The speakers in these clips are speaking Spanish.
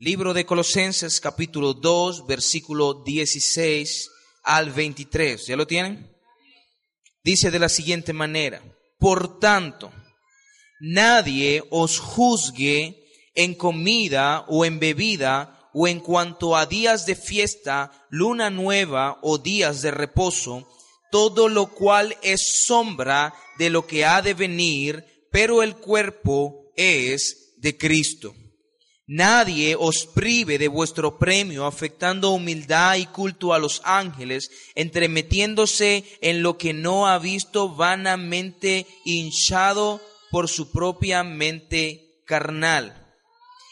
Libro de Colosenses capítulo 2, versículo 16 al 23. ¿Ya lo tienen? Dice de la siguiente manera, por tanto, nadie os juzgue en comida o en bebida o en cuanto a días de fiesta, luna nueva o días de reposo, todo lo cual es sombra de lo que ha de venir, pero el cuerpo es de Cristo. Nadie os prive de vuestro premio, afectando humildad y culto a los ángeles, entremetiéndose en lo que no ha visto vanamente hinchado por su propia mente carnal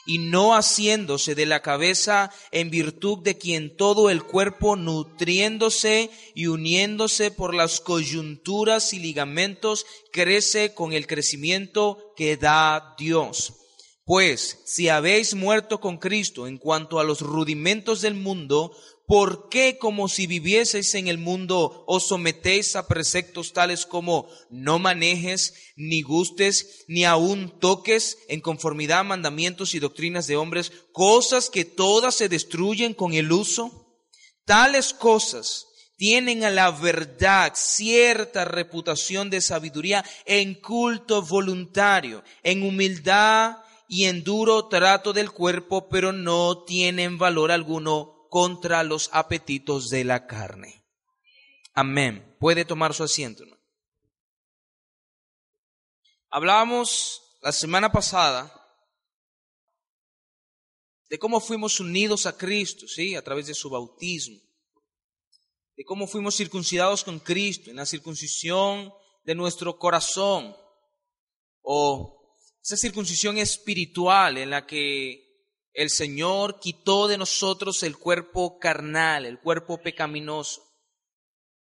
y no haciéndose de la cabeza en virtud de quien todo el cuerpo nutriéndose y uniéndose por las coyunturas y ligamentos crece con el crecimiento que da Dios. Pues si habéis muerto con Cristo en cuanto a los rudimentos del mundo, ¿por qué como si vivieseis en el mundo os sometéis a preceptos tales como no manejes, ni gustes, ni aun toques en conformidad a mandamientos y doctrinas de hombres, cosas que todas se destruyen con el uso? Tales cosas tienen a la verdad cierta reputación de sabiduría en culto voluntario, en humildad y en duro trato del cuerpo, pero no tienen valor alguno contra los apetitos de la carne. Amén. Puede tomar su asiento. Hablábamos la semana pasada de cómo fuimos unidos a Cristo, ¿sí? A través de su bautismo. De cómo fuimos circuncidados con Cristo en la circuncisión de nuestro corazón. O esa circuncisión espiritual en la que el Señor quitó de nosotros el cuerpo carnal, el cuerpo pecaminoso.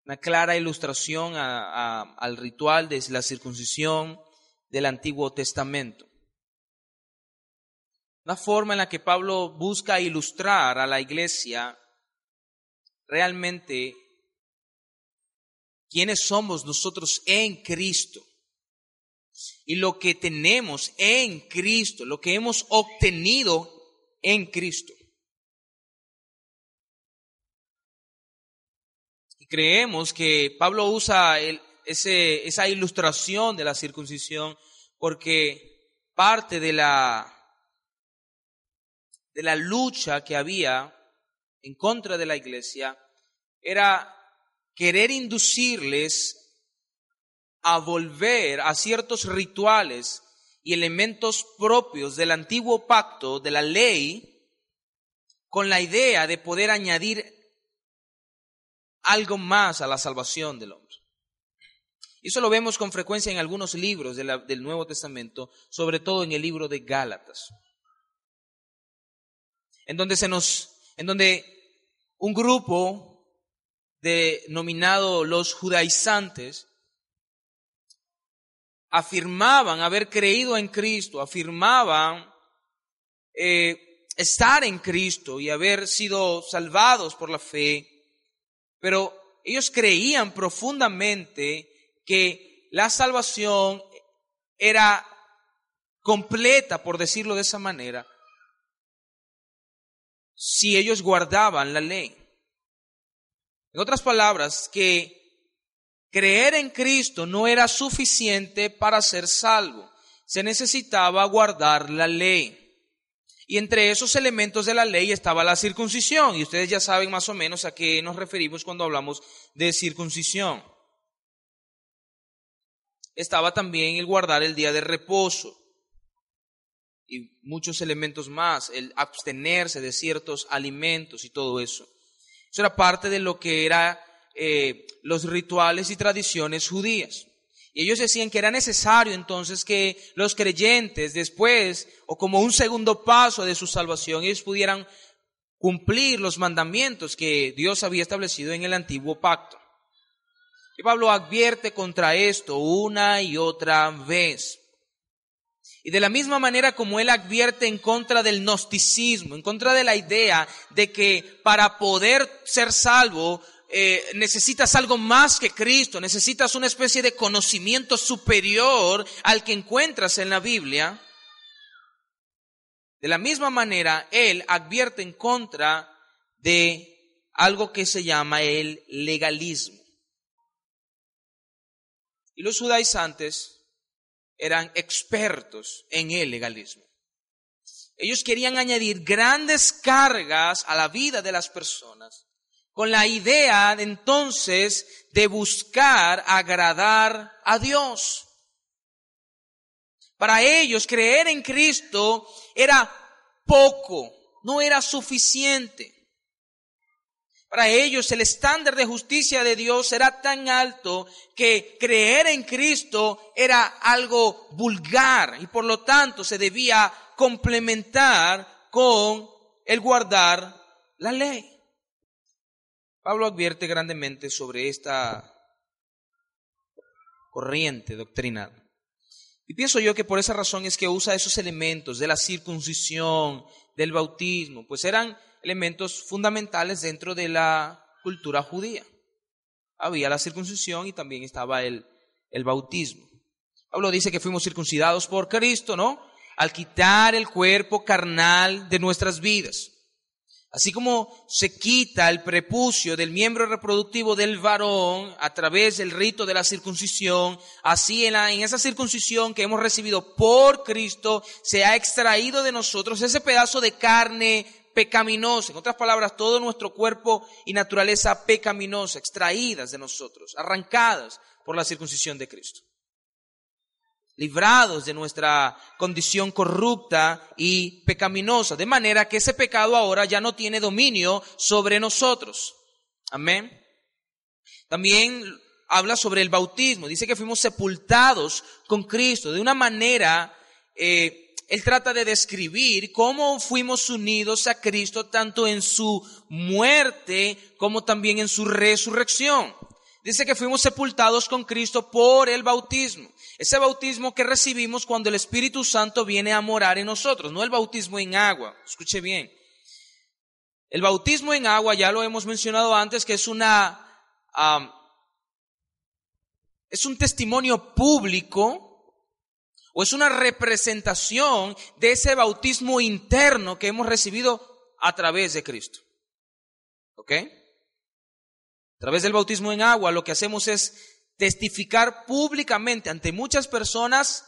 Una clara ilustración al ritual de la circuncisión del Antiguo Testamento. Una forma en la que Pablo busca ilustrar a la iglesia realmente quiénes somos nosotros en Cristo y lo que tenemos en Cristo, lo que hemos obtenido en Cristo. Y creemos que Pablo usa ese, esa ilustración de la circuncisión porque parte de la, de la lucha que había en contra de la iglesia era querer inducirles a volver a ciertos rituales y elementos propios del antiguo pacto, de la ley, con la idea de poder añadir algo más a la salvación del hombre. Y eso lo vemos con frecuencia en algunos libros del Nuevo Testamento, sobre todo en el libro de Gálatas, en donde se nos, en donde un grupo denominado los judaizantes afirmaban haber creído en Cristo, afirmaban eh, estar en Cristo y haber sido salvados por la fe, pero ellos creían profundamente que la salvación era completa, por decirlo de esa manera, si ellos guardaban la ley. En otras palabras, que Creer en Cristo no era suficiente para ser salvo. Se necesitaba guardar la ley. Y entre esos elementos de la ley estaba la circuncisión. Y ustedes ya saben más o menos a qué nos referimos cuando hablamos de circuncisión. Estaba también el guardar el día de reposo. Y muchos elementos más, el abstenerse de ciertos alimentos y todo eso. Eso era parte de lo que era eh, los rituales y tradiciones judías. Y ellos decían que era necesario entonces que los creyentes después, o como un segundo paso de su salvación, ellos pudieran cumplir los mandamientos que Dios había establecido en el antiguo pacto. Y Pablo advierte contra esto una y otra vez. Y de la misma manera como él advierte en contra del gnosticismo, en contra de la idea de que para poder ser salvo eh, necesitas algo más que Cristo, necesitas una especie de conocimiento superior al que encuentras en la Biblia. De la misma manera, él advierte en contra de algo que se llama el legalismo. Y los judaizantes eran expertos en el legalismo. Ellos querían añadir grandes cargas a la vida de las personas con la idea entonces de buscar agradar a Dios. Para ellos creer en Cristo era poco, no era suficiente. Para ellos el estándar de justicia de Dios era tan alto que creer en Cristo era algo vulgar y por lo tanto se debía complementar con el guardar la ley. Pablo advierte grandemente sobre esta corriente doctrinal. Y pienso yo que por esa razón es que usa esos elementos de la circuncisión, del bautismo, pues eran elementos fundamentales dentro de la cultura judía. Había la circuncisión y también estaba el, el bautismo. Pablo dice que fuimos circuncidados por Cristo, ¿no? Al quitar el cuerpo carnal de nuestras vidas. Así como se quita el prepucio del miembro reproductivo del varón a través del rito de la circuncisión, así en, en, esa circuncisión que hemos recibido por Cristo se ha extraído de nosotros ese pedazo de carne pecaminosa, en otras palabras, todo nuestro cuerpo y naturaleza pecaminosa, extraídas de nosotros, arrancadas por la circuncisión de Cristo librados de nuestra condición corrupta y pecaminosa, de manera que ese pecado ahora ya no tiene dominio sobre nosotros. Amén. También habla sobre el bautismo, dice que fuimos sepultados con Cristo, de una manera, eh, él trata de describir cómo fuimos unidos a Cristo tanto en su muerte como también en su resurrección. Dice que fuimos sepultados con Cristo por el bautismo. Ese bautismo que recibimos cuando el Espíritu Santo viene a morar en nosotros, no el bautismo en agua. Escuche bien. El bautismo en agua, ya lo hemos mencionado antes, que es una, es un testimonio público o es una representación de ese bautismo interno que hemos recibido a través de Cristo. ¿Ok? A través del bautismo en agua lo que hacemos es testificar públicamente ante muchas personas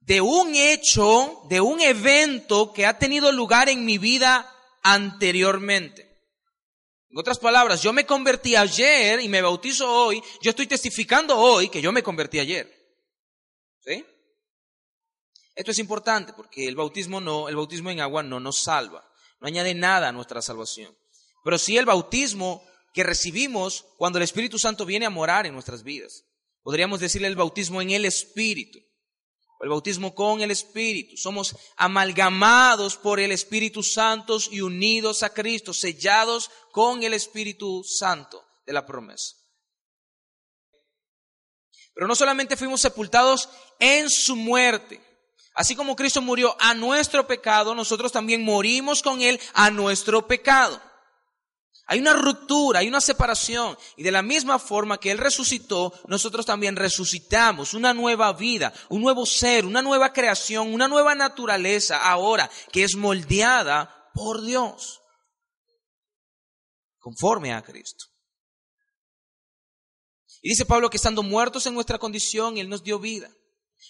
de un hecho, de un evento que ha tenido lugar en mi vida anteriormente. En otras palabras, yo me convertí ayer y me bautizo hoy, yo estoy testificando hoy que yo me convertí ayer. ¿Sí? Esto es importante porque el bautismo no, el bautismo en agua no nos salva, no añade nada a nuestra salvación. Pero sí el bautismo que recibimos cuando el Espíritu Santo viene a morar en nuestras vidas. Podríamos decirle el bautismo en el Espíritu, el bautismo con el Espíritu. Somos amalgamados por el Espíritu Santo y unidos a Cristo, sellados con el Espíritu Santo de la promesa. Pero no solamente fuimos sepultados en su muerte, así como Cristo murió a nuestro pecado, nosotros también morimos con Él a nuestro pecado. Hay una ruptura, hay una separación. Y de la misma forma que Él resucitó, nosotros también resucitamos una nueva vida, un nuevo ser, una nueva creación, una nueva naturaleza ahora que es moldeada por Dios. Conforme a Cristo. Y dice Pablo que estando muertos en nuestra condición, Él nos dio vida,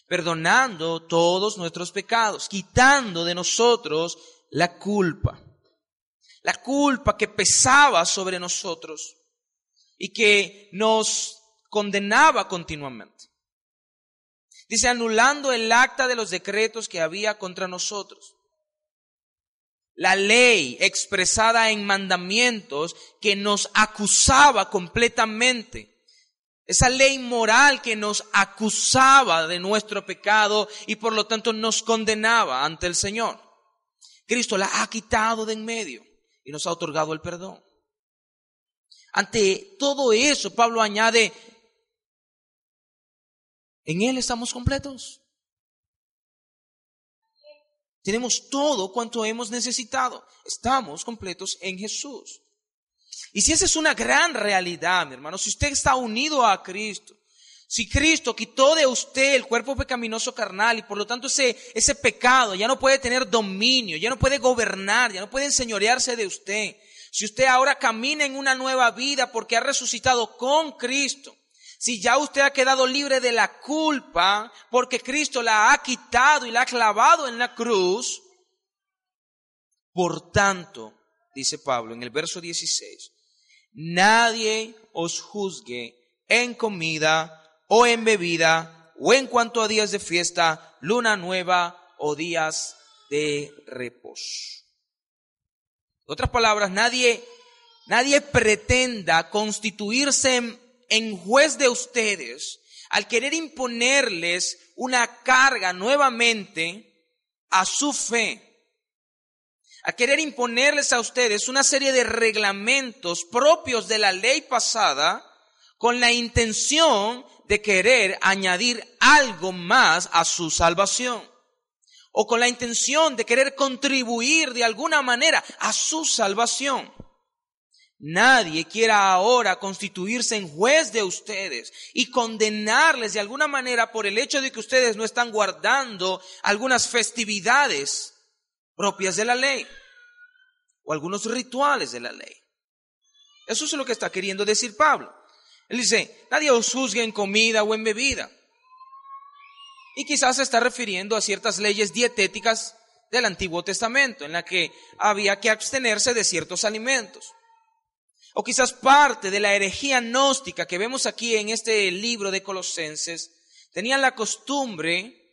perdonando todos nuestros pecados, quitando de nosotros la culpa la culpa que pesaba sobre nosotros y que nos condenaba continuamente. Dice, anulando el acta de los decretos que había contra nosotros. La ley expresada en mandamientos que nos acusaba completamente esa ley moral que nos acusaba de nuestro pecado y por lo tanto nos condenaba ante el Señor. Cristo la ha quitado de en medio y nos ha otorgado el perdón. Ante todo eso, Pablo añade, en Él estamos completos. Tenemos todo cuanto hemos necesitado. Estamos completos en Jesús. Y si esa es una gran realidad, mi hermano, si usted está unido a Cristo, si Cristo quitó de usted el cuerpo pecaminoso carnal y por lo tanto ese, ese pecado ya no puede tener dominio, ya no puede gobernar, ya no puede enseñorearse de usted. Si usted ahora camina en una nueva vida porque ha resucitado con Cristo, si ya usted ha quedado libre de la culpa porque Cristo la ha quitado y la ha clavado en la cruz, por tanto, dice Pablo en el verso 16, nadie os juzgue en comida o en bebida o en cuanto a días de fiesta, luna nueva o días de reposo. En otras palabras, nadie, nadie pretenda constituirse en en juez de ustedes al querer imponerles una carga nuevamente a su fe, a querer imponerles a ustedes una serie de reglamentos propios de la ley pasada con la intención de querer añadir algo más a su salvación o con la intención de querer contribuir de alguna manera a su salvación. Nadie quiera ahora constituirse en juez de ustedes y condenarles de alguna manera por el hecho de que ustedes no están guardando algunas festividades propias de la ley o algunos rituales de la ley. Eso es lo que está queriendo decir Pablo. Él dice, nadie os juzgue en comida o en bebida. Y quizás se está refiriendo a ciertas leyes dietéticas del Antiguo Testamento, en la que había que abstenerse de ciertos alimentos. O quizás parte de la herejía gnóstica que vemos aquí en este libro de Colosenses, tenían la costumbre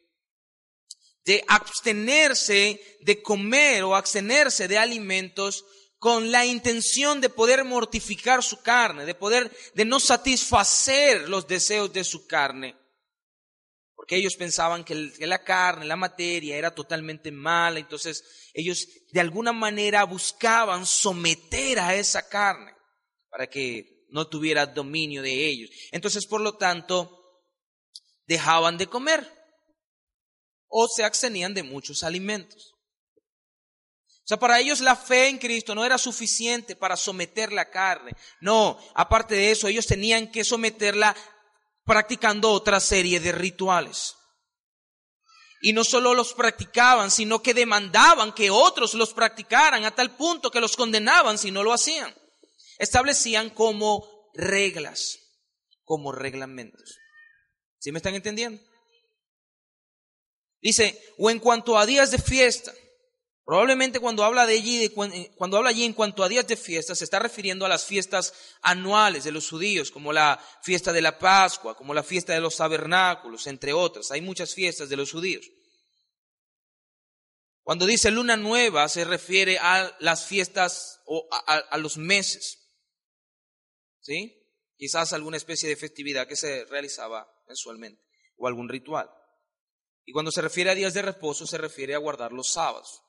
de abstenerse de comer o abstenerse de alimentos con la intención de poder mortificar su carne, de poder, de no satisfacer los deseos de su carne. Porque ellos pensaban que, la carne, la materia era totalmente mala, entonces ellos de alguna manera buscaban someter a esa carne para que no tuviera dominio de ellos. Entonces, por lo tanto, dejaban de comer o se abstenían de muchos alimentos. Para ellos la fe en Cristo no era suficiente para someter la carne. No, aparte de eso, ellos tenían que someterla practicando otra serie de rituales. Y no solo los practicaban, sino que demandaban que otros los practicaran a tal punto que los condenaban si no lo hacían establecían como reglas, como reglamentos. ¿Sí me están entendiendo? Dice, o en cuanto a días de fiesta, probablemente cuando habla de allí, eh, cuando habla allí en cuanto a días de fiesta, se está refiriendo a las fiestas anuales de los judíos, como la fiesta de la Pascua, como la fiesta de los tabernáculos, entre otras. Hay muchas fiestas de los judíos. Cuando dice luna nueva, se refiere a las fiestas o a los meses. ¿sí? Quizás alguna especie de festividad que se realizaba mensualmente o algún ritual. Y cuando se refiere a días de reposo, se refiere a guardar los sábados.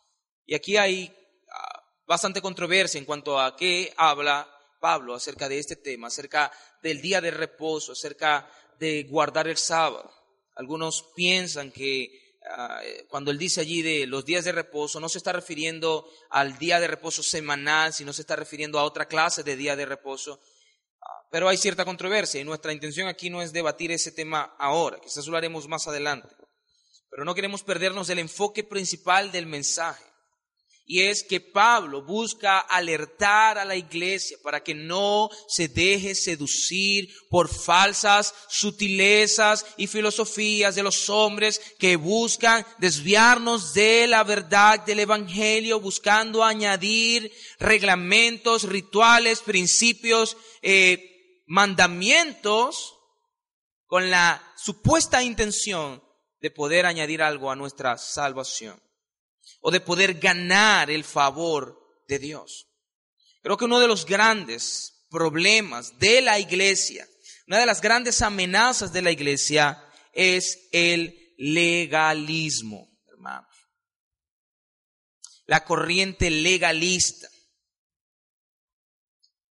Y aquí hay ah, bastante controversia en cuanto a qué habla Pablo acerca de este tema, acerca del día de reposo, acerca de guardar el sábado. Algunos piensan que ah, cuando él dice allí de los días de reposo, no se está refiriendo al día de reposo semanal, sino se está refiriendo a otra clase de día de reposo, pero hay cierta controversia y nuestra intención aquí no es debatir ese tema ahora, quizás lo haremos más adelante. Pero no queremos perdernos del enfoque principal del mensaje. Y es que Pablo busca alertar a la iglesia para que no se deje seducir por falsas sutilezas y filosofías de los hombres que buscan desviarnos de la verdad del Evangelio, buscando añadir reglamentos, rituales, principios, eh, mandamientos con la supuesta intención de poder añadir algo a nuestra salvación o de poder ganar el favor de Dios. Creo que uno de los grandes problemas de la iglesia Una de las grandes amenazas de la iglesia es el legalismo, hermanos. La corriente legalista.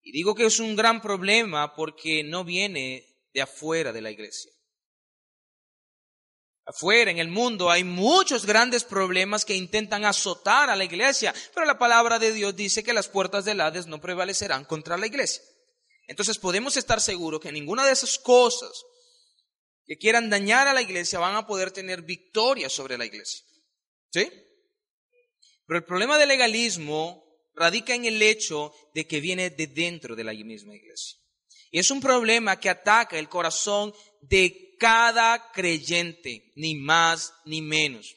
Y digo que es un gran problema porque no viene de afuera de la iglesia. Afuera, en el mundo, hay muchos grandes problemas que intentan azotar a la iglesia, pero la palabra de Dios dice que las puertas del Hades no prevalecerán contra la iglesia. Entonces podemos estar seguros que ninguna de esas cosas que quieran dañar a la iglesia van a poder tener victoria sobre la iglesia. ¿Sí? Pero el problema del legalismo radica en el hecho de que viene de dentro de la misma iglesia. Y es un problema que ataca el corazón de cada creyente, ni más ni menos.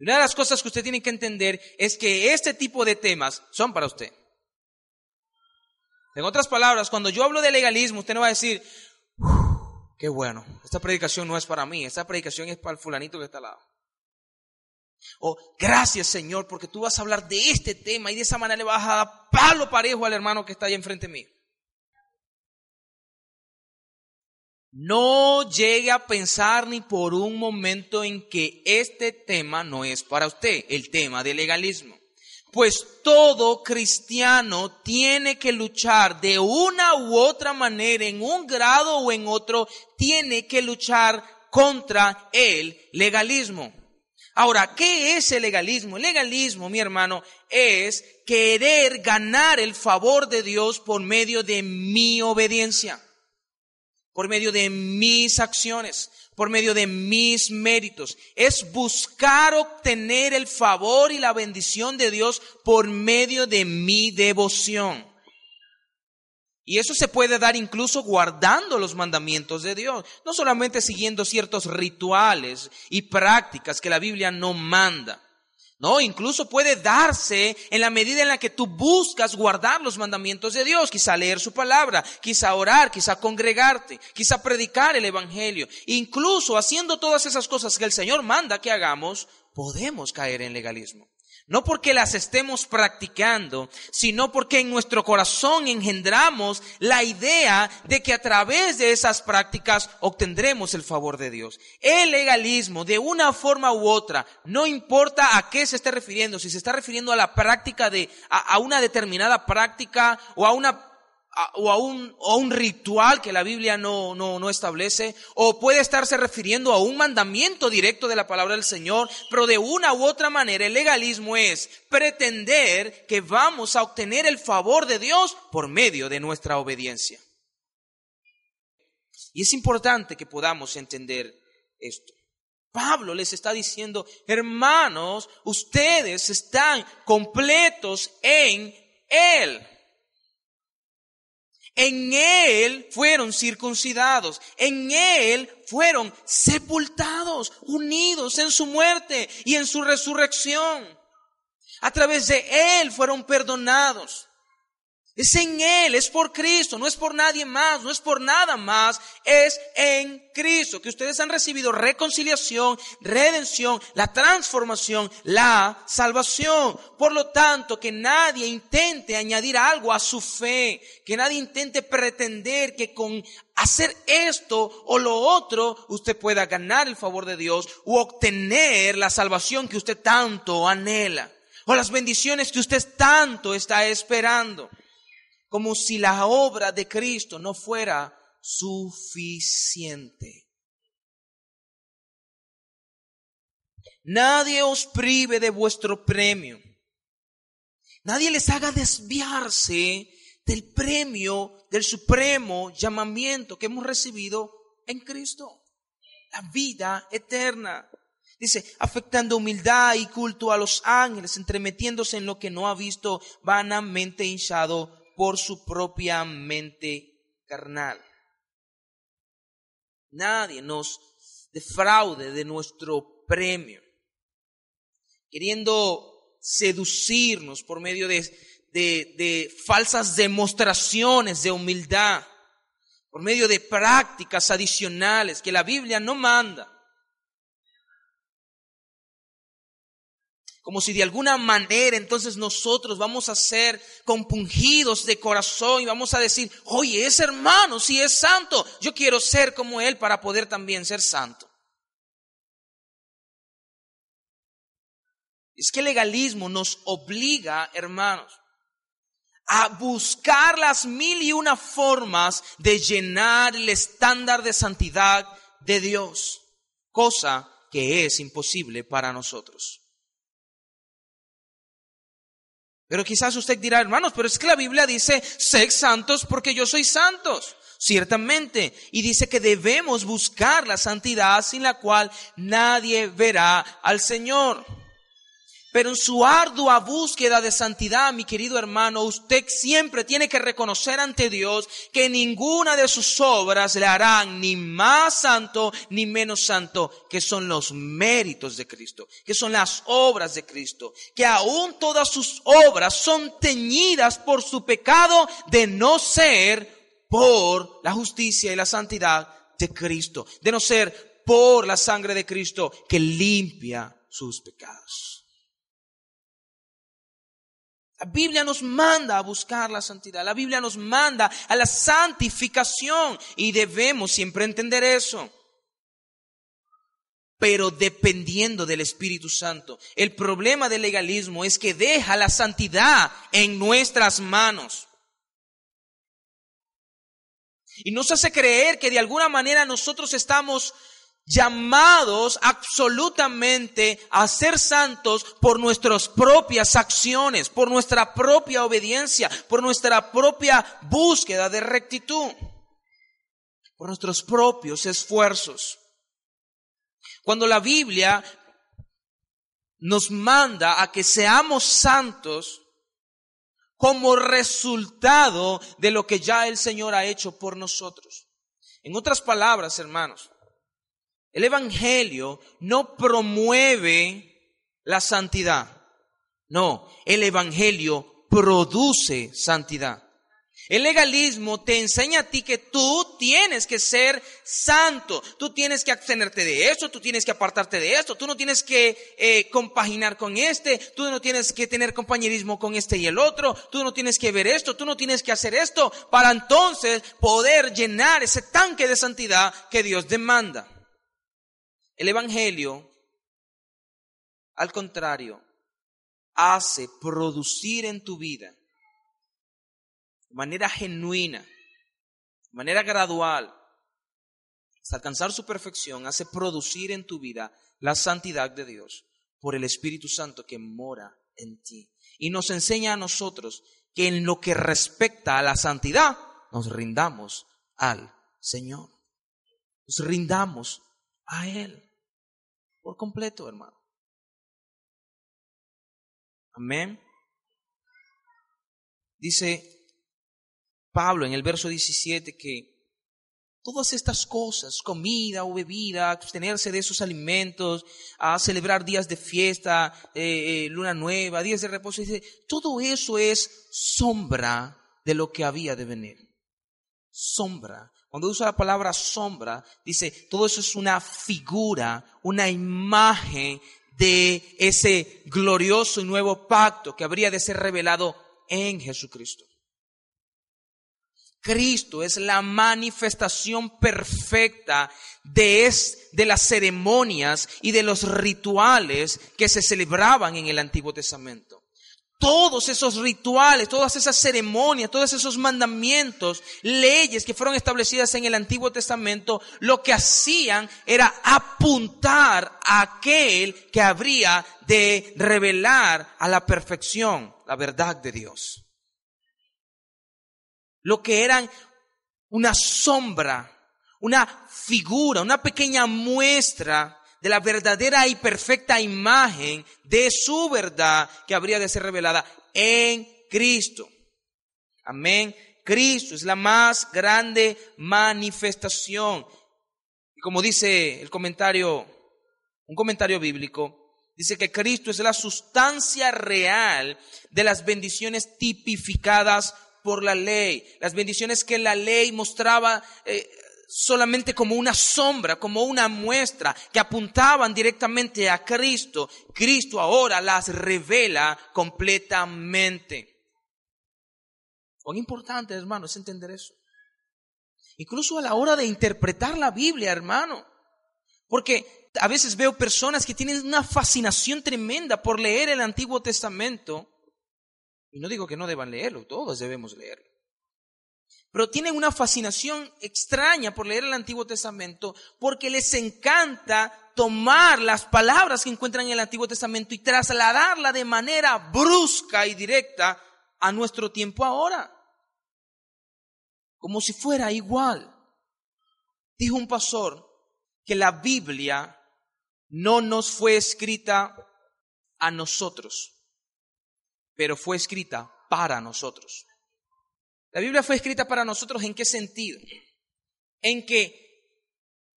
Una de las cosas que usted tiene que entender es que este tipo de temas son para usted. En otras palabras, cuando yo hablo de legalismo, usted no va a decir, qué bueno, esta predicación no es para mí, esta predicación es para el fulanito que está al lado. O gracias Señor, porque tú vas a hablar de este tema y de esa manera le vas a dar palo parejo al hermano que está ahí enfrente de No llegue a pensar ni por un momento en que este tema no es para usted, el tema del legalismo. Pues todo cristiano tiene que luchar de una u otra manera, en un grado o en otro, tiene que luchar contra el legalismo. Ahora, ¿qué es el legalismo? El legalismo, mi hermano, es querer ganar el favor de Dios por medio de mi obediencia por medio de mis acciones, por medio de mis méritos. Es buscar obtener el favor y la bendición de Dios por medio de mi devoción. Y eso se puede dar incluso guardando los mandamientos de Dios, no solamente siguiendo ciertos rituales y prácticas que la Biblia no manda. No, incluso puede darse en la medida en la que tú buscas guardar los mandamientos de Dios, quizá leer su palabra, quizá orar, quizá congregarte, quizá predicar el Evangelio. Incluso haciendo todas esas cosas que el Señor manda que hagamos, podemos caer en legalismo. No porque las estemos practicando, sino porque en nuestro corazón engendramos la idea de que a través de esas prácticas obtendremos el favor de Dios. El legalismo, de una forma u otra, no importa a qué se esté refiriendo, si se está refiriendo a la práctica de, a, una determinada práctica o a una o a un, un ritual que la Biblia no, no, no establece, o puede estarse refiriendo a un mandamiento directo de la palabra del Señor, pero de una u otra manera el legalismo es pretender que vamos a obtener el favor de Dios por medio de nuestra obediencia. Y es importante que podamos entender esto. Pablo les está diciendo, hermanos, ustedes están completos en Él. En Él fueron circuncidados, en Él fueron sepultados, unidos en su muerte y en su resurrección. A través de Él fueron perdonados. Es en Él, es por Cristo, no es por nadie más, no es por nada más, es en Cristo que ustedes han recibido reconciliación, redención, la transformación, la salvación. Por lo tanto, que nadie intente añadir algo a su fe, que nadie intente pretender que con hacer esto o lo otro usted pueda ganar el favor de Dios o obtener la salvación que usted tanto anhela o las bendiciones que usted tanto está esperando como si la obra de Cristo no fuera suficiente. Nadie os prive de vuestro premio. Nadie les haga desviarse del premio, del supremo llamamiento que hemos recibido en Cristo. La vida eterna. Dice, afectando humildad y culto a los ángeles, entremetiéndose en lo que no ha visto, vanamente hinchado por su propia mente carnal. Nadie nos defraude de nuestro premio, queriendo seducirnos por medio de, falsas demostraciones de humildad, por medio de prácticas adicionales que la Biblia no manda. Como si de alguna manera entonces nosotros vamos a ser compungidos de corazón y vamos a decir, oye, ese hermano si es santo, yo quiero ser como él para poder también ser santo. Es que el legalismo nos obliga, hermanos, a buscar las mil y una formas de llenar el estándar de santidad de Dios, cosa que es imposible para nosotros. Pero quizás usted dirá, hermanos, pero es que la Biblia dice, sed santos porque yo soy santos. Ciertamente. Y dice que debemos buscar la santidad sin la cual nadie verá al Señor. Pero en su ardua búsqueda de santidad, mi querido hermano, usted siempre tiene que reconocer ante Dios que ninguna de sus obras le harán ni más santo ni menos santo, que son los méritos de Cristo, que son las obras de Cristo, que aún todas sus obras son teñidas por su pecado de no ser por la justicia y la santidad de Cristo, de no ser por la sangre de Cristo que limpia sus pecados. La Biblia nos manda a buscar la santidad, la Biblia nos manda a la santificación y debemos siempre entender eso. Pero dependiendo del Espíritu Santo. El problema del legalismo es que deja la santidad en nuestras manos. Y nos hace creer que de alguna manera nosotros estamos llamados absolutamente a ser santos por nuestras propias acciones, por nuestra propia obediencia, por nuestra propia búsqueda de rectitud, por nuestros propios esfuerzos. Cuando la Biblia nos manda a que seamos santos como resultado de lo que ya el Señor ha hecho por nosotros. En otras palabras, hermanos, el Evangelio no promueve la santidad. No, el Evangelio produce santidad. El legalismo te enseña a ti que tú tienes que ser santo, tú tienes que abstenerte de esto, tú tienes que apartarte de esto, tú no tienes que eh, compaginar con este, tú no tienes que tener compañerismo con este y el otro, tú no tienes que ver esto, tú no tienes que hacer esto, para entonces poder llenar ese tanque de santidad que Dios demanda. El Evangelio, al contrario, hace producir en tu vida de manera genuina, de manera gradual, hasta alcanzar su perfección, hace producir en tu vida la santidad de Dios por el Espíritu Santo que mora en ti. Y nos enseña a nosotros que en lo que respecta a la santidad, nos rindamos al Señor. Nos rindamos a Él por completo, hermano. Amén. Dice Pablo en el verso 17 que todas estas cosas, comida o bebida, abstenerse de esos alimentos, a celebrar días de fiesta, eh, eh, luna nueva, días de reposo, dice, todo eso es sombra de lo que había de venir. Sombra cuando usa la palabra sombra, dice, todo eso es una figura, una imagen de ese glorioso y nuevo pacto que habría de ser revelado en Jesucristo. Cristo es la manifestación perfecta de, de las ceremonias y de los rituales que se celebraban en el Antiguo Testamento todos esos rituales, todas esas ceremonias, todos esos mandamientos, leyes que fueron establecidas en el Antiguo Testamento, lo que hacían era apuntar a aquel que habría de revelar a la perfección la verdad de Dios. Lo que eran una sombra, una figura, una pequeña muestra de la verdadera y perfecta imagen de su verdad que habría de ser revelada en Cristo. Amén. Cristo es la más grande manifestación. Y como dice el comentario, un comentario bíblico, dice que Cristo es la sustancia real de las bendiciones tipificadas por la ley, las bendiciones que la ley mostraba eh, solamente como una sombra, como una muestra que apuntaban directamente a Cristo, Cristo ahora las revela completamente. Cuán importante, hermano, es entender eso. Incluso a la hora de interpretar la Biblia, hermano. Porque a veces veo personas que tienen una fascinación tremenda por leer el Antiguo Testamento. Y no digo que no deban leerlo, todos debemos leerlo pero tienen una fascinación extraña por leer el Antiguo Testamento porque les encanta tomar las palabras que encuentran en el Antiguo Testamento y trasladarla de manera brusca y directa a nuestro tiempo ahora. Como si fuera igual. Dijo un pastor que la Biblia no nos fue escrita a nosotros, pero fue escrita para nosotros. La Biblia fue escrita para nosotros en qué sentido? En que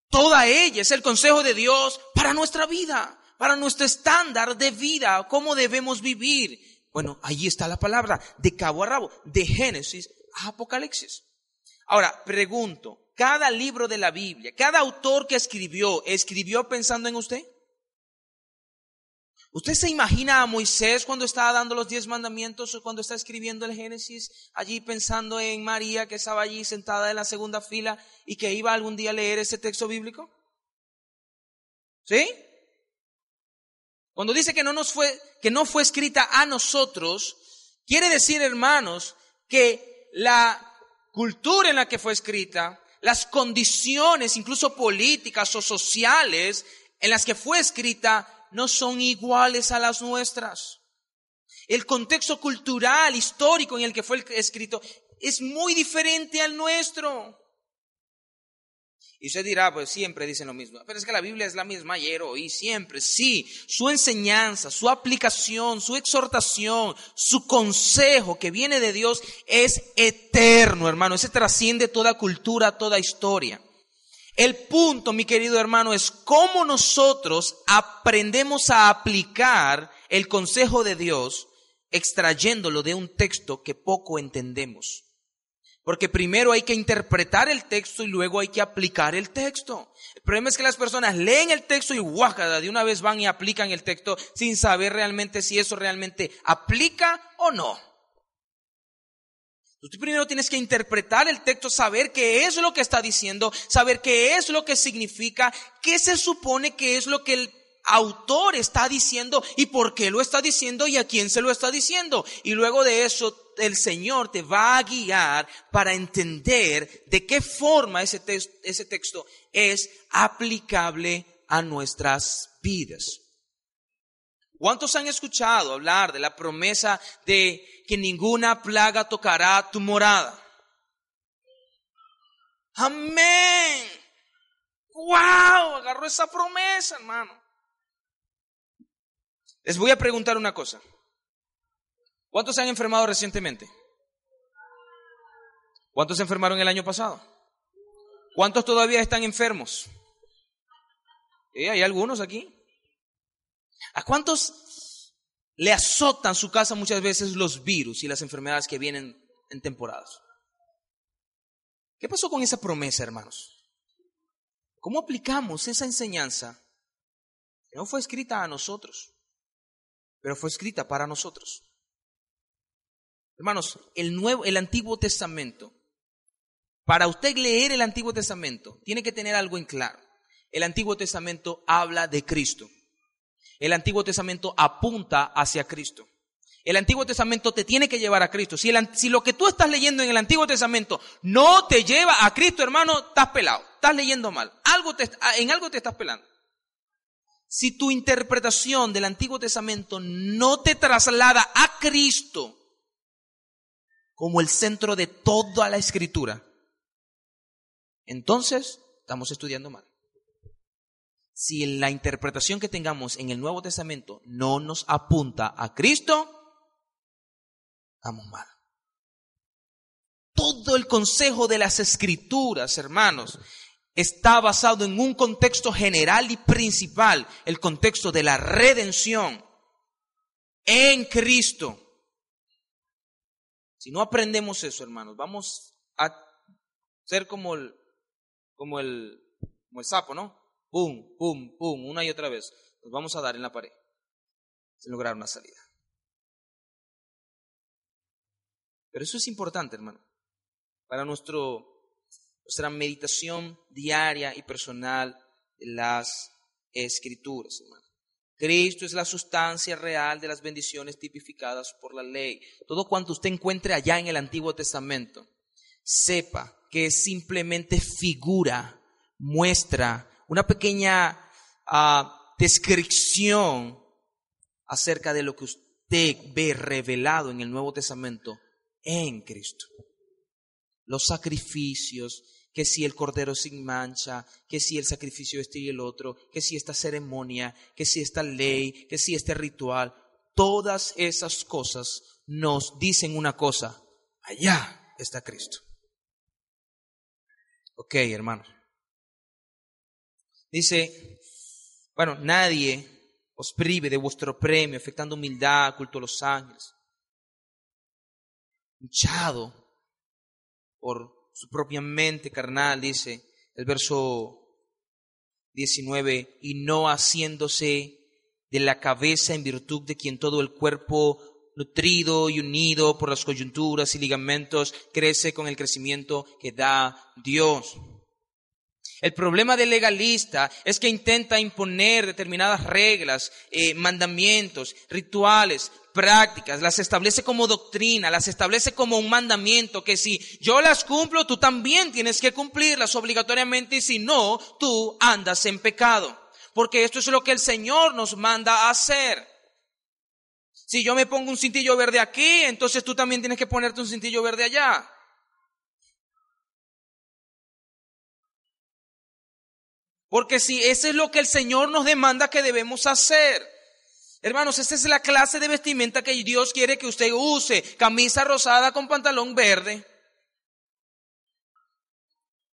toda ella es el consejo de Dios para nuestra vida, para nuestro estándar de vida, cómo debemos vivir. Bueno, allí está la palabra, de cabo a rabo, de Génesis a Apocalipsis. Ahora, pregunto, ¿cada libro de la Biblia, cada autor que escribió, escribió pensando en usted? ¿Usted se imagina a Moisés cuando estaba dando los diez mandamientos o cuando está escribiendo el Génesis, allí pensando en María que estaba allí sentada en la segunda fila y que iba algún día a leer ese texto bíblico? ¿Sí? Cuando dice que no nos fue, que no fue escrita a nosotros, quiere decir, hermanos, que la cultura en la que fue escrita, las condiciones, incluso políticas o sociales, en las que fue escrita, no son iguales a las nuestras. El contexto cultural, histórico en el que fue escrito es muy diferente al nuestro. Y usted dirá, pues siempre dicen lo mismo. Pero es que la Biblia es la misma ayer, hoy, siempre. Sí, su enseñanza, su aplicación, su exhortación, su consejo que viene de Dios es eterno, hermano. Ese trasciende toda cultura, toda historia. El punto, mi querido hermano, es cómo nosotros aprendemos a aplicar el consejo de Dios extrayéndolo de un texto que poco entendemos. Porque primero hay que interpretar el texto y luego hay que aplicar el texto. El problema es que las personas leen el texto y de una vez van y aplican el texto sin saber realmente si eso realmente aplica o no. Tú primero tienes que interpretar el texto, saber qué es lo que está diciendo, saber qué es lo que significa, qué se supone que es lo que el autor está diciendo y por qué lo está diciendo y a quién se lo está diciendo. Y luego de eso el Señor te va a guiar para entender de qué forma ese, ese texto es aplicable a nuestras vidas. ¿Cuántos han escuchado hablar de la promesa de que ninguna plaga tocará tu morada? Amén. ¡Wow! Agarró esa promesa, hermano. Les voy a preguntar una cosa. ¿Cuántos se han enfermado recientemente? ¿Cuántos se enfermaron el año pasado? ¿Cuántos todavía están enfermos? ¿Hay algunos aquí? ¿A cuántos le azotan su casa muchas veces los virus y las enfermedades que vienen en temporadas? ¿Qué pasó con esa promesa, hermanos? ¿Cómo aplicamos esa enseñanza que no fue escrita a nosotros, pero fue escrita para nosotros? Hermanos, el nuevo, el Antiguo Testamento, para usted leer el Antiguo Testamento, tiene que tener algo en claro. El Antiguo Testamento habla de Cristo. El Antiguo Testamento apunta hacia Cristo. El Antiguo Testamento te tiene que llevar a Cristo. Si, lo que tú estás leyendo en el Antiguo Testamento no te lleva a Cristo, hermano, estás pelado. Estás leyendo mal. Algo te, en algo te estás pelando. Si tu interpretación del Antiguo Testamento no te traslada a Cristo como el centro de toda la escritura, entonces estamos estudiando mal si la interpretación que tengamos en el Nuevo Testamento no nos apunta a Cristo, estamos mal. Todo el consejo de las escrituras, hermanos, está basado en un contexto general y principal, el contexto de la redención en Cristo. Si no aprendemos eso, hermanos, vamos a ser como como el, como el sapo, ¿no? Pum, pum, pum, una y otra vez. Nos vamos a dar en la pared sin lograr una salida. Pero eso es importante, hermano, para nuestro, nuestra meditación diaria y personal de las escrituras, hermano. Cristo es la sustancia real de las bendiciones tipificadas por la ley. Todo cuanto usted encuentre allá en el Antiguo Testamento, sepa que es simplemente figura, muestra, una pequeña ah, descripción acerca de lo que usted ve revelado en el Nuevo Testamento en Cristo. Los sacrificios, que si el cordero sin mancha, que si el sacrificio este y el otro, que si esta ceremonia, que si esta ley, que si este ritual, todas esas cosas nos dicen una cosa, allá está Cristo. Ok, hermanos. Dice, bueno, nadie os prive de vuestro premio, afectando humildad, culto a los ángeles hinchado por su propia mente carnal, dice el verso 19, y no haciéndose de la cabeza en virtud de quien todo el cuerpo nutrido y unido por las coyunturas y ligamentos crece con el crecimiento que da Dios. El problema del legalista es que intenta imponer determinadas reglas, eh, mandamientos, rituales, prácticas, las establece como doctrina, las establece como un mandamiento que si yo las cumplo, tú también tienes que cumplirlas obligatoriamente y si no, tú andas en pecado. Porque esto es lo que el Señor nos manda a hacer. Si yo me pongo un cintillo verde aquí, entonces tú también tienes que ponerte un cintillo verde allá. Porque si eso es lo que el Señor nos demanda que debemos hacer. Hermanos, esta es la clase de vestimenta que Dios quiere que usted use. Camisa rosada con pantalón verde. El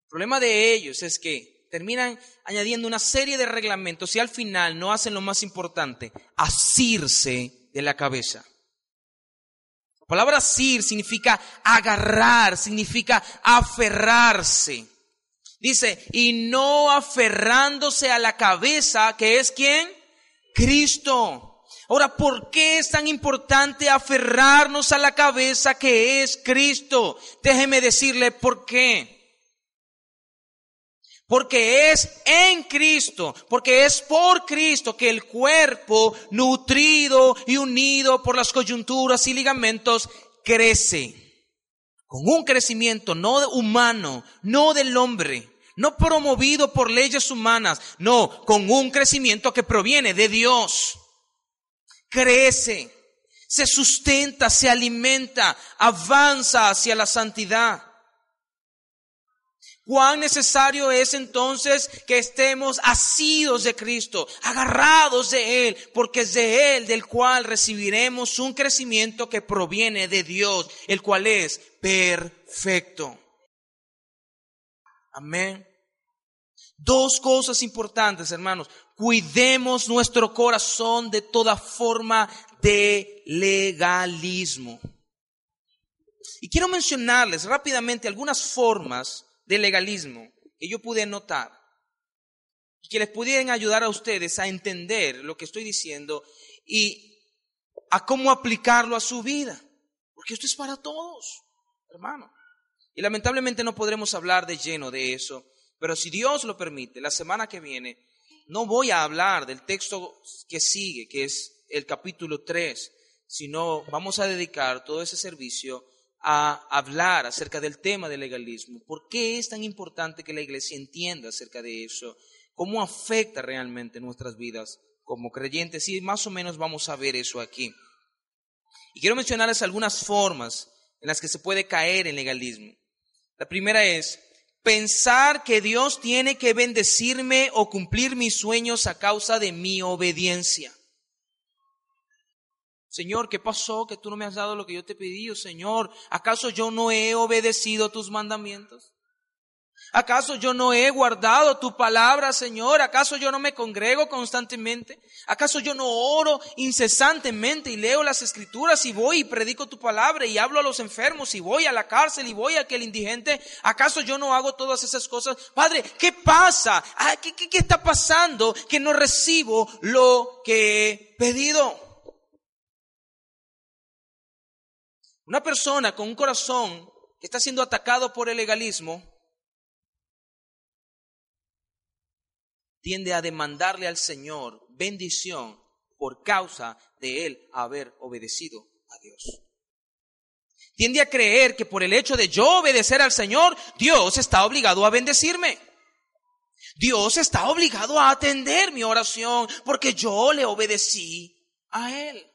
problema de ellos es que terminan añadiendo una serie de reglamentos y al final no hacen lo más importante, asirse de la cabeza. La palabra asir significa agarrar, significa aferrarse. Dice, y no aferrándose a la cabeza, que es quién? Cristo. Ahora, ¿por qué es tan importante aferrarnos a la cabeza que es Cristo? Déjeme decirle por qué. Porque es en Cristo, porque es por Cristo que el cuerpo, nutrido y unido por las coyunturas y ligamentos, crece. Con un crecimiento no humano, no del hombre, no promovido por leyes humanas, no, con un crecimiento que proviene de Dios. Crece, se sustenta, se alimenta, avanza hacia la santidad. Cuán necesario es entonces que estemos asidos de Cristo, agarrados de Él, porque es de Él del cual recibiremos un crecimiento que proviene de Dios, el cual es perfecto. Amén. Dos cosas importantes, hermanos. Cuidemos nuestro corazón de toda forma de legalismo. Y quiero mencionarles rápidamente algunas formas de legalismo que yo pude notar y que les pudieran ayudar a ustedes a entender lo que estoy diciendo y a cómo aplicarlo a su vida. Porque esto es para todos, hermano. Lamentablemente no podremos hablar de lleno de eso, pero si Dios lo permite, la semana que viene no voy a hablar del texto que sigue, que es el capítulo 3, sino vamos a dedicar todo ese servicio a hablar acerca del tema del legalismo. ¿Por qué es tan importante que la iglesia entienda acerca de eso? ¿Cómo afecta realmente nuestras vidas como creyentes? Y más o menos vamos a ver eso aquí. Y quiero mencionarles algunas formas en las que se puede caer en legalismo. La primera es pensar que Dios tiene que bendecirme o cumplir mis sueños a causa de mi obediencia. Señor, ¿qué pasó? Que tú no me has dado lo que yo te pedí, Señor. ¿Acaso yo no he obedecido tus mandamientos? ¿Acaso yo no he guardado tu palabra, Señor? ¿Acaso yo no me congrego constantemente? ¿Acaso yo no oro incesantemente y leo las escrituras y voy y predico tu palabra y hablo a los enfermos y voy a la cárcel y voy a aquel indigente? ¿Acaso yo no hago todas esas cosas? Padre, ¿qué pasa? Ah, ¿Qué, qué, qué está pasando que no recibo lo que he pedido? Una persona con un corazón que está siendo atacado por el legalismo tiende a demandarle al Señor bendición por causa de él haber obedecido a Dios. Tiende a creer que por el hecho de yo obedecer al Señor, Dios está obligado a bendecirme. Dios está obligado a atender mi oración porque yo le obedecí a Él.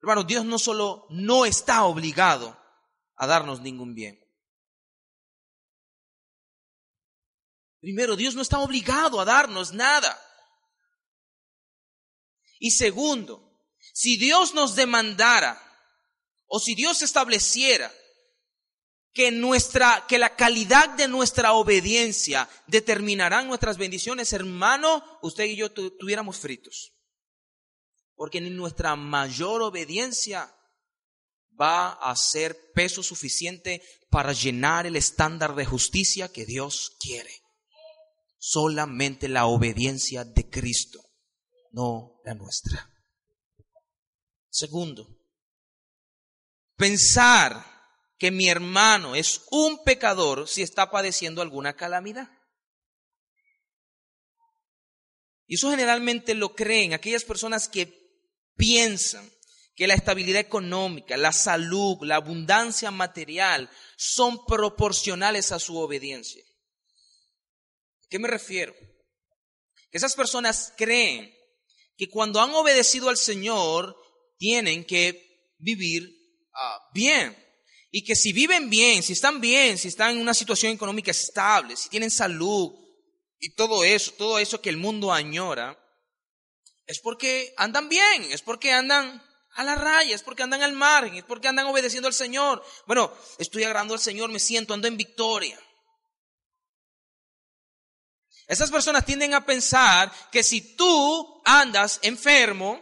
Hermano, Dios no solo no está obligado a darnos ningún bien, Primero, Dios no está obligado a darnos nada. Y segundo, si Dios nos demandara o si Dios estableciera que nuestra que la calidad de nuestra obediencia determinarán nuestras bendiciones, hermano, usted y yo tuviéramos fritos. Porque ni nuestra mayor obediencia va a ser peso suficiente para llenar el estándar de justicia que Dios quiere solamente la obediencia de Cristo, no la nuestra. Segundo, pensar que mi hermano es un pecador si está padeciendo alguna calamidad. Y eso generalmente lo creen aquellas personas que piensan que la estabilidad económica, la salud, la abundancia material son proporcionales a su obediencia qué me refiero? Que esas personas creen que cuando han obedecido al Señor tienen que vivir ah, bien. Y que si viven bien, si están bien, si están en una situación económica estable, si tienen salud y todo eso, todo eso que el mundo añora, es porque andan bien, es porque andan a la raya, es porque andan al margen, es porque andan obedeciendo al Señor. Bueno, estoy agradando al Señor, me siento, ando en victoria. Esas personas tienden a pensar que si tú andas enfermo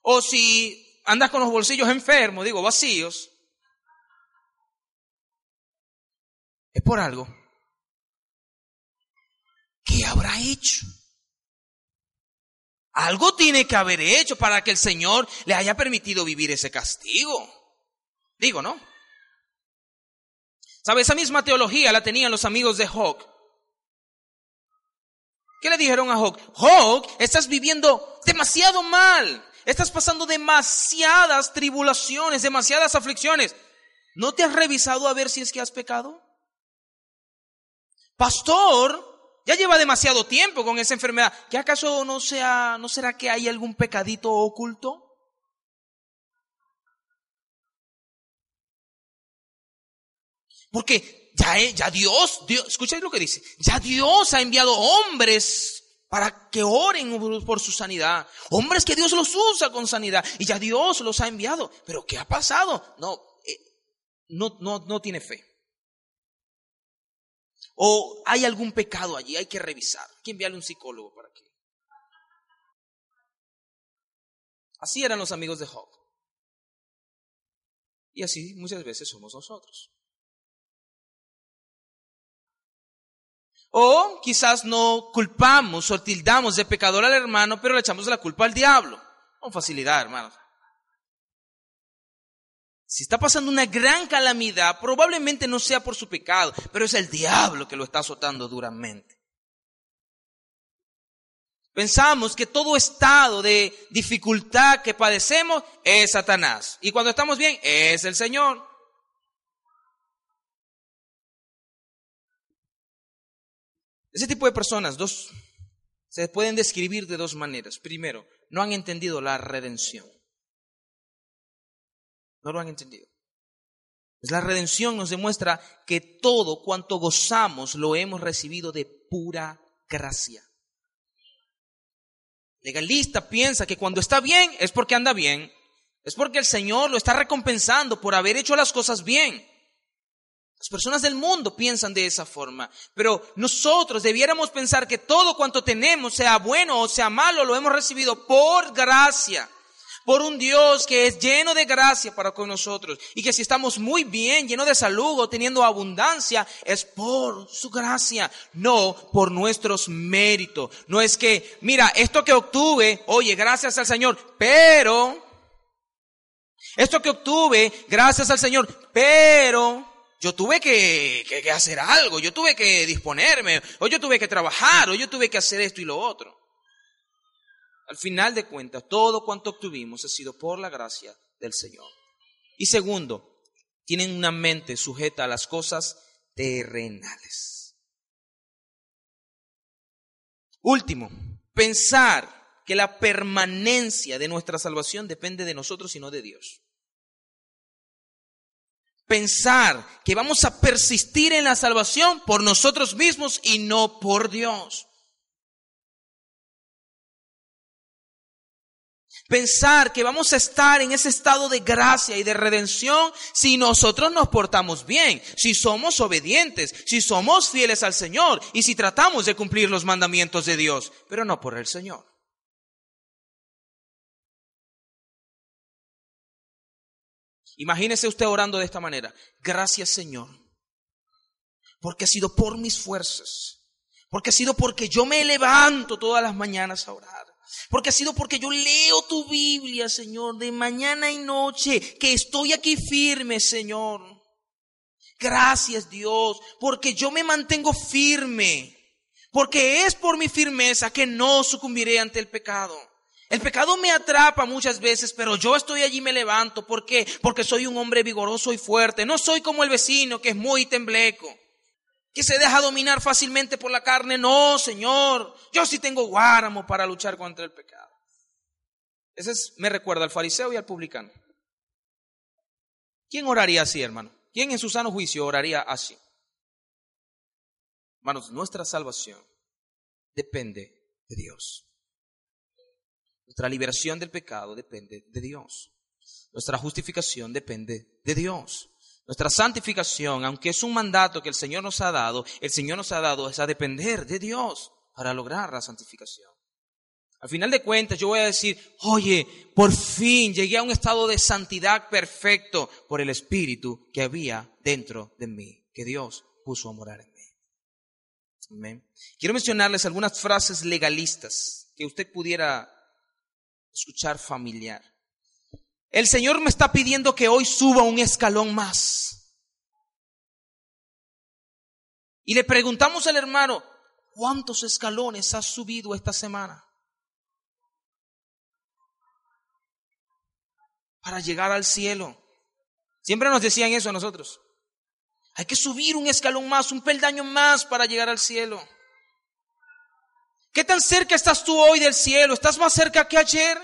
o si andas con los bolsillos enfermos, digo vacíos, es por algo. ¿Qué habrá hecho? Algo tiene que haber hecho para que el Señor le haya permitido vivir ese castigo. Digo, ¿no? ¿Sabe? Esa misma teología la tenían los amigos de Hawk. ¿Qué le dijeron a Job? Job, estás viviendo demasiado mal. Estás pasando demasiadas tribulaciones, demasiadas aflicciones. ¿No te has revisado a ver si es que has pecado? Pastor, ya lleva demasiado tiempo con esa enfermedad. ¿Qué acaso no sea, no será que hay algún pecadito oculto? Porque ya, ya Dios, Dios, lo que dice, ya Dios ha enviado hombres para que oren por su sanidad. Hombres que Dios los usa con sanidad y ya Dios los ha enviado. Pero ¿qué ha pasado? No, eh, no, no, no tiene fe. O hay algún pecado allí, hay que revisar. Hay que enviarle un psicólogo para que. Así eran los amigos de Job. Y así muchas veces somos nosotros. O quizás no culpamos o tildamos de pecador al hermano, pero le echamos la culpa al diablo. Con facilidad, hermanos. Si está pasando una gran calamidad, probablemente no sea por su pecado, pero es el diablo que lo está azotando duramente. Pensamos que todo estado de dificultad que padecemos es Satanás. Y cuando estamos bien, es el Señor. Ese tipo de personas, dos, se pueden describir de dos maneras. Primero, no han entendido la redención. No lo han entendido. Pues la redención nos demuestra que todo cuanto gozamos lo hemos recibido de pura gracia. Legalista piensa que cuando está bien es porque anda bien, es porque el Señor lo está recompensando por haber hecho las cosas bien. Las personas del mundo piensan de esa forma, pero nosotros debiéramos pensar que todo cuanto tenemos, sea bueno o sea malo, lo hemos recibido por gracia, por un Dios que es lleno de gracia para con nosotros y que si estamos muy bien, lleno de salud o teniendo abundancia, es por su gracia, no por nuestros méritos. No es que, mira, esto que obtuve, oye, gracias al Señor, pero, esto que obtuve, gracias al Señor, pero, yo tuve que, hacer algo, yo tuve que disponerme, o yo tuve que trabajar, o yo tuve que hacer esto y lo otro. Al final de cuentas, todo cuanto obtuvimos ha sido por la gracia del Señor. Y segundo, tienen una mente sujeta a las cosas terrenales. Último, pensar que la permanencia de nuestra salvación depende de nosotros y no de Dios pensar que vamos a persistir en la salvación por nosotros mismos y no por Dios. Pensar que vamos a estar en ese estado de gracia y de redención si nosotros nos portamos bien, si somos obedientes, si somos fieles al Señor y si tratamos de cumplir los mandamientos de Dios, pero no por el Señor. Imagínese usted orando de esta manera. Gracias Señor, porque ha sido por mis fuerzas, porque ha sido porque yo me levanto todas las mañanas a orar. Porque ha sido porque yo leo tu Biblia, Señor, de mañana y noche, que estoy aquí firme, Señor. Gracias, Dios, porque yo me mantengo firme. Porque es por mi firmeza que no sucumbiré ante el pecado. El pecado me atrapa muchas veces, pero yo estoy allí y me levanto. ¿Por qué? Porque soy un hombre vigoroso y fuerte. No soy como el vecino que es muy tembleco, que se deja dominar fácilmente por la carne. No, Señor, yo sí tengo guáramo para luchar contra el pecado. Ese me recuerda al fariseo y al publicano. ¿Quién oraría así, hermano? ¿Quién en su sano juicio oraría así? Hermanos, nuestra salvación depende de Dios. Nuestra liberación del pecado depende de Dios. Nuestra justificación depende de Dios. Nuestra santificación, aunque es un mandato que el Señor nos ha dado, el Señor nos ha dado es a depender de Dios para lograr la santificación. Al final de cuentas, yo voy a decir, oye, por fin llegué a un estado de santidad perfecto por el Espíritu que había dentro de mí, que Dios puso a morar en mí. Amén. Quiero mencionarles algunas frases legalistas que usted pudiera escuchar familiar. El Señor me está pidiendo que hoy suba un escalón más. Y le preguntamos al hermano, ¿cuántos escalones has subido esta semana? Para llegar al cielo. Siempre nos decían eso a nosotros. Hay que subir un escalón más, un peldaño más para llegar al cielo. ¿Qué tan cerca estás tú hoy del cielo? ¿Estás más cerca que ayer?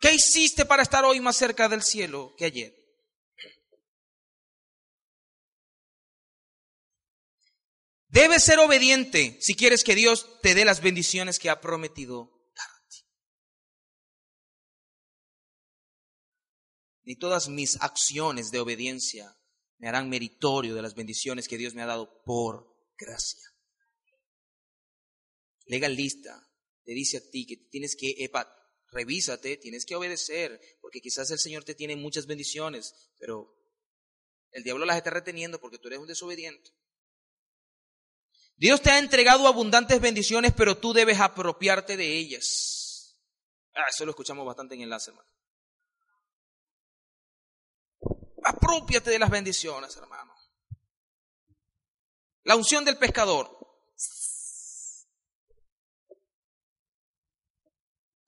¿Qué hiciste para estar hoy más cerca del cielo que ayer? Debes ser obediente si quieres que Dios te dé las bendiciones que ha prometido darte. Ni todas mis acciones de obediencia me harán meritorio de las bendiciones que Dios me ha dado por gracia legalista te dice a ti que tienes que, epa, revísate, tienes que obedecer, porque quizás el Señor te tiene muchas bendiciones, pero el diablo las está reteniendo porque tú eres un desobediente. Dios te ha entregado abundantes bendiciones, pero tú debes apropiarte de ellas. Ah, eso lo escuchamos bastante en enlace, hermano. Apropiate de las bendiciones, hermano. La unción del pescador.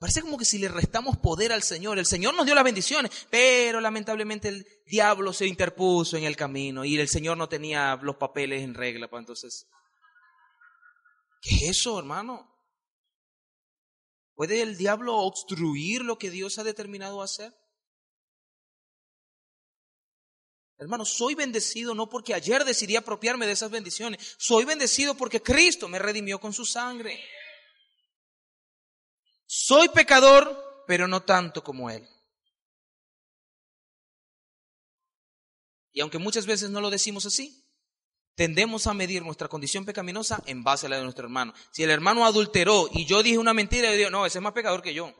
Parece como que si le restamos poder al Señor. El Señor nos dio las bendiciones, pero lamentablemente el diablo se interpuso en el camino y el Señor no tenía los papeles en regla. Pues entonces, ¿qué es eso, hermano? ¿Puede el diablo obstruir lo que Dios ha determinado hacer? Hermano, soy bendecido no porque ayer decidí apropiarme de esas bendiciones. Soy bendecido porque Cristo me redimió con su sangre. Soy pecador, pero no tanto como Él. Y aunque muchas veces no lo decimos así, tendemos a medir nuestra condición pecaminosa en base a la de nuestro hermano. Si el hermano adulteró y yo dije una mentira, yo digo, no, ese es más pecador que yo.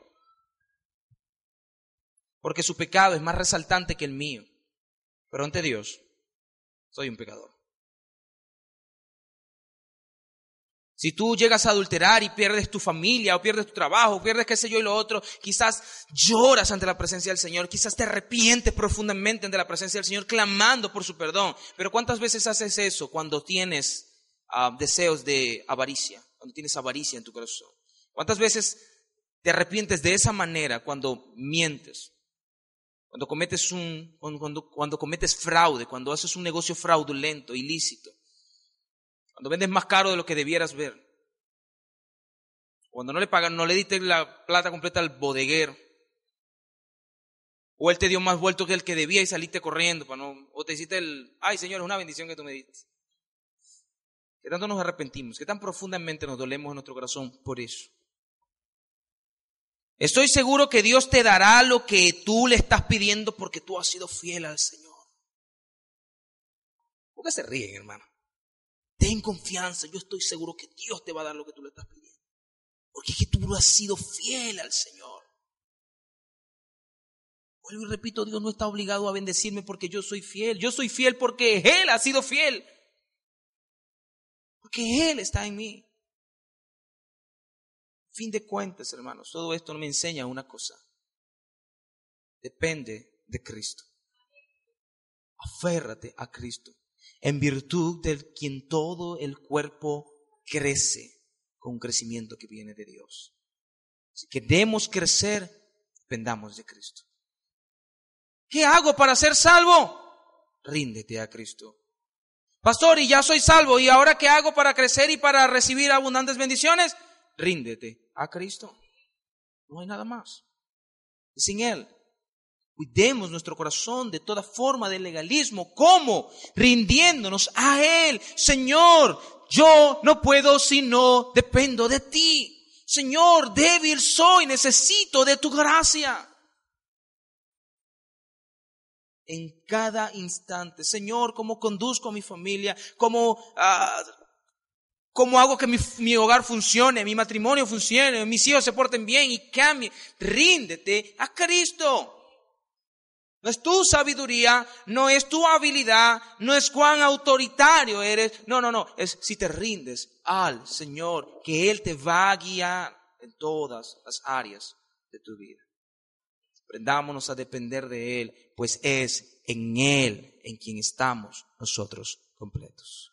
Porque su pecado es más resaltante que el mío. Pero ante Dios, soy un pecador. Si tú llegas a adulterar y pierdes tu familia o pierdes tu trabajo o pierdes qué sé yo y lo otro, quizás lloras ante la presencia del Señor, quizás te arrepientes profundamente ante la presencia del Señor clamando por su perdón. Pero ¿cuántas veces haces eso cuando tienes ah, deseos de avaricia, cuando tienes avaricia en tu corazón? ¿Cuántas veces te arrepientes de esa manera cuando mientes? Cuando cometes un cuando, cuando cometes fraude, cuando haces un negocio fraudulento, ilícito. Cuando vendes más caro de lo que debieras ver. Cuando no le pagan, no le diste la plata completa al bodeguero. O él te dio más vuelto que el que debía y saliste corriendo. Para no, o te hiciste el, ay Señor, es una bendición que tú me diste. Que tanto nos arrepentimos, que tan profundamente nos dolemos en nuestro corazón por eso. Estoy seguro que Dios te dará lo que tú le estás pidiendo porque tú has sido fiel al Señor. ¿Por qué se ríen, hermano? Ten confianza, yo estoy seguro que Dios te va a dar lo que tú le estás pidiendo. Porque es que tú has sido fiel al Señor. Vuelvo y repito, Dios no está obligado a bendecirme porque yo soy fiel. Yo soy fiel porque Él ha sido fiel. Porque Él está en mí. Fin de cuentas, hermanos, todo esto me enseña una cosa. Depende de Cristo. Aférrate a Cristo en virtud del quien todo el cuerpo crece con un crecimiento que viene de Dios. Si queremos crecer, dependamos de Cristo. ¿Qué hago para ser salvo? Ríndete a Cristo. Pastor, y ya soy salvo, ¿y ahora qué hago para crecer y para recibir abundantes bendiciones? Ríndete a Cristo. No hay nada más. sin Él Cuidemos nuestro corazón de toda forma de legalismo. ¿Cómo? Rindiéndonos a Él. Señor, yo no puedo si no dependo de ti. Señor, débil soy, necesito de tu gracia. En cada instante, Señor, ¿cómo conduzco a mi familia? ¿Cómo, ah, cómo hago que mi, hogar funcione, mi matrimonio funcione, mis hijos se porten bien y cambien? Ríndete a Cristo. No es tu sabiduría, no es tu habilidad, no es cuán autoritario eres. No, no, no. Es si te rindes al Señor, que Él te va a guiar en todas las áreas de tu vida. Aprendámonos a depender de Él, pues es en Él en quien estamos nosotros completos.